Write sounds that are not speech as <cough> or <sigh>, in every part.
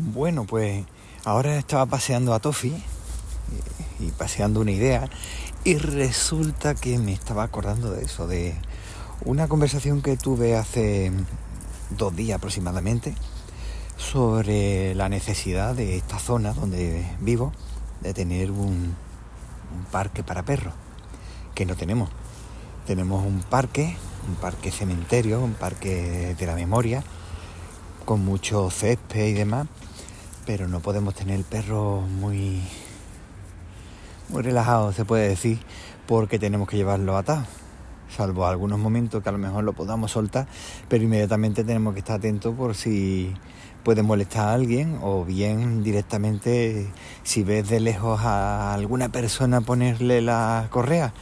Bueno, pues ahora estaba paseando a Tofi y paseando una idea y resulta que me estaba acordando de eso, de una conversación que tuve hace dos días aproximadamente sobre la necesidad de esta zona donde vivo de tener un, un parque para perros, que no tenemos. Tenemos un parque, un parque cementerio, un parque de la memoria, con mucho césped y demás, pero no podemos tener perros muy, muy relajados, se puede decir, porque tenemos que llevarlo atado. Salvo algunos momentos que a lo mejor lo podamos soltar, pero inmediatamente tenemos que estar atentos por si puede molestar a alguien o bien directamente si ves de lejos a alguna persona ponerle la correa,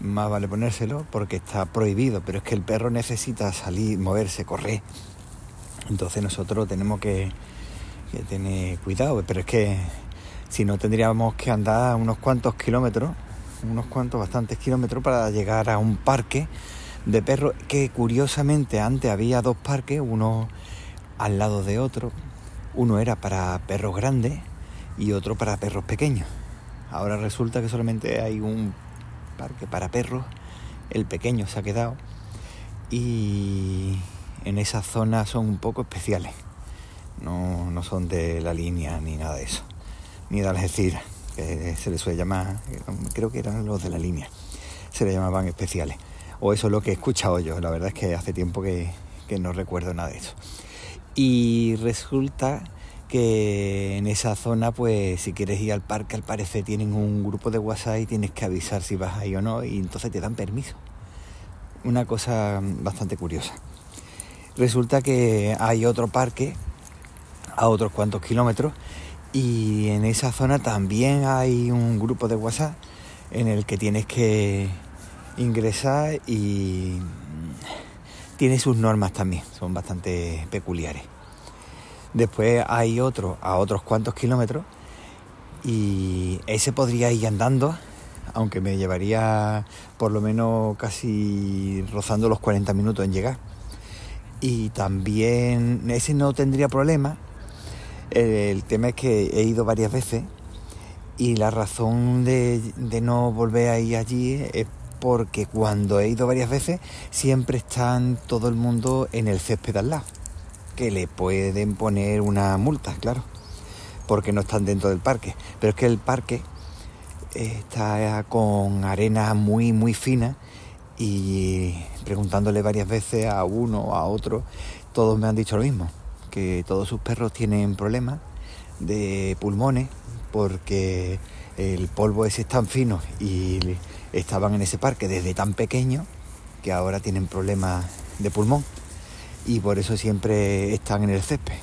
más vale ponérselo porque está prohibido, pero es que el perro necesita salir, moverse, correr. Entonces nosotros tenemos que que tener cuidado, pero es que si no tendríamos que andar unos cuantos kilómetros, unos cuantos bastantes kilómetros para llegar a un parque de perros que curiosamente antes había dos parques, uno al lado de otro, uno era para perros grandes y otro para perros pequeños. Ahora resulta que solamente hay un parque para perros, el pequeño se ha quedado y en esa zona son un poco especiales no, no son de la línea ni nada de eso, ni de Algeciras, que se les suele llamar, creo que eran los de la línea, se les llamaban especiales. O eso es lo que he escuchado yo, la verdad es que hace tiempo que, que no recuerdo nada de eso. Y resulta que en esa zona, pues si quieres ir al parque, al parecer tienen un grupo de WhatsApp y tienes que avisar si vas ahí o no, y entonces te dan permiso. Una cosa bastante curiosa. Resulta que hay otro parque a otros cuantos kilómetros y en esa zona también hay un grupo de WhatsApp en el que tienes que ingresar y tiene sus normas también, son bastante peculiares. Después hay otro a otros cuantos kilómetros y ese podría ir andando, aunque me llevaría por lo menos casi rozando los 40 minutos en llegar. Y también ese no tendría problema el tema es que he ido varias veces y la razón de, no volver a ir allí es porque cuando he ido varias veces siempre están todo el mundo en el césped al lado, que le pueden poner una multa, claro, porque no están dentro del parque. Pero es que el parque está con arena muy, muy fina y preguntándole varias veces a uno a otro, todos me han dicho lo mismo que todos sus perros tienen problemas de pulmones porque el polvo ese es tan fino y estaban en ese parque desde tan pequeño que ahora tienen problemas de pulmón y por eso siempre están en el césped.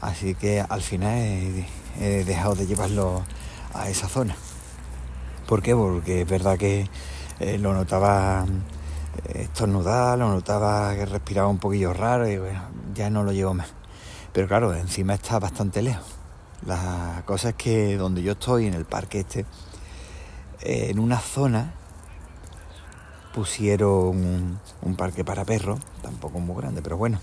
Así que al final he, dejado de llevarlo a esa zona. ¿Por qué? Porque es verdad que eh, lo notaba estornudar, lo notaba que respiraba un poquillo raro y bueno, ya no lo llevo más. Pero claro, encima está bastante lejos. La cosa es que donde yo estoy, en el parque este, en una zona pusieron un, parque para perros, tampoco muy grande, pero bueno.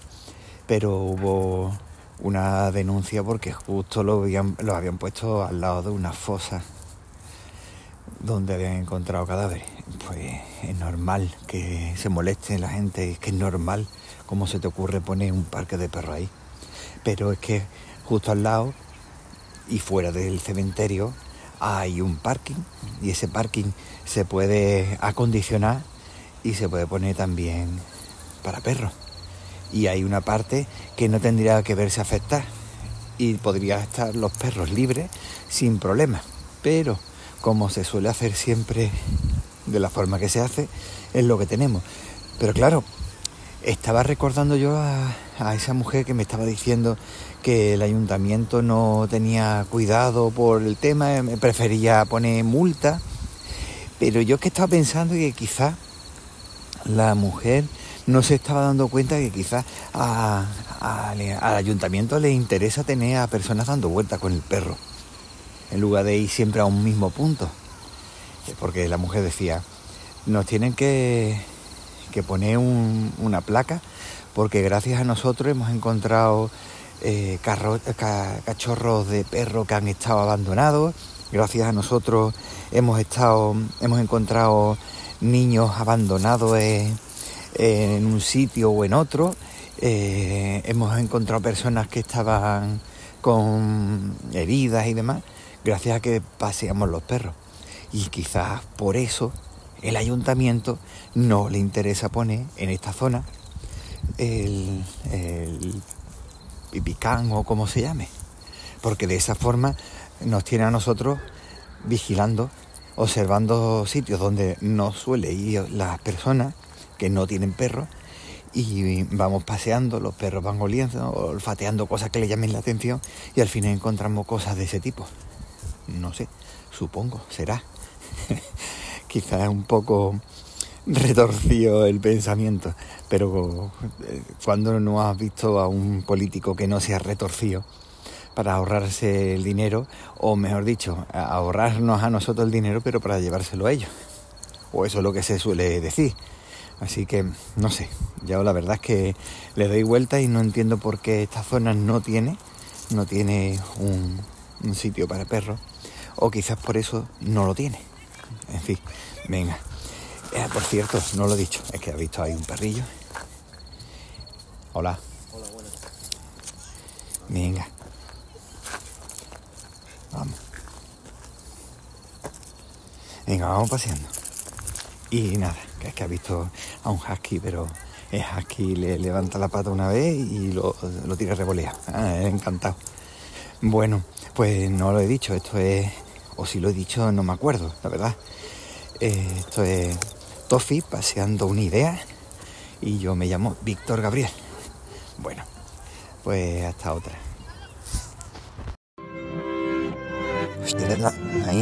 Pero hubo una denuncia porque justo lo habían, lo habían puesto al lado de una fosa donde habían encontrado cadáveres. Pues es normal que se moleste la gente, es que es normal cómo se te ocurre poner un parque de perros ahí. Pero es que justo al lado y fuera del cementerio hay un parking y ese parking se puede acondicionar y se puede poner también para perros. Y hay una parte que no tendría que verse afectar y podría estar los perros libres sin problema. Pero como se suele hacer siempre de la forma que se hace, es lo que tenemos. Pero claro, estaba recordando yo a, esa mujer que me estaba diciendo que el ayuntamiento no tenía cuidado por el tema, me prefería poner multa, pero yo que estaba pensando que quizás la mujer no se estaba dando cuenta que quizás al ayuntamiento le interesa tener a personas dando vueltas con el perro en lugar de ir siempre a un mismo punto. Porque la mujer decía, nos tienen que, que poner una placa porque gracias a nosotros hemos encontrado eh, cachorros de perro que han estado abandonados. Gracias a nosotros hemos estado, hemos encontrado niños abandonados en, un sitio o en otro. Eh, hemos encontrado personas que estaban con heridas y demás, gracias a que paseamos los perros. Y quizás por eso el ayuntamiento no le interesa poner en esta zona el, el pipicán o como se llame. Porque de esa forma nos tiene a nosotros vigilando, observando sitios donde no suele ir las personas que no tienen perros y vamos paseando, los perros van oliendo, olfateando cosas que le llamen la atención y al final encontramos cosas de ese tipo. No sé, supongo, será. <laughs> Quizás un poco retorcido el pensamiento, pero eh, cuando no has visto a un político que no sea retorcido para ahorrarse el dinero, o mejor dicho, ahorrarnos a nosotros el dinero, pero para llevárselo a ellos. O eso es lo que se suele decir. Así que, no sé, yo la verdad es que le doy vuelta y no entiendo por qué esta zona no tiene, no tiene un, sitio para perros, o quizás por eso no lo tiene. En fin, venga. Eh, por cierto, no lo he dicho, es que ha visto ahí un perrillo. Hola. Hola, buenas. Venga. Vamos. Venga, vamos paseando. Y nada, que es que ha visto a un husky, pero el husky le levanta la pata una vez y lo, tira revolea. Ah, encantado. Bueno, pues no lo he dicho, esto es, o si lo he dicho no me acuerdo, la verdad. Eh, esto es Tofi paseando una idea y yo me llamo Víctor Gabriel. Bueno, pues hasta otra. Ahí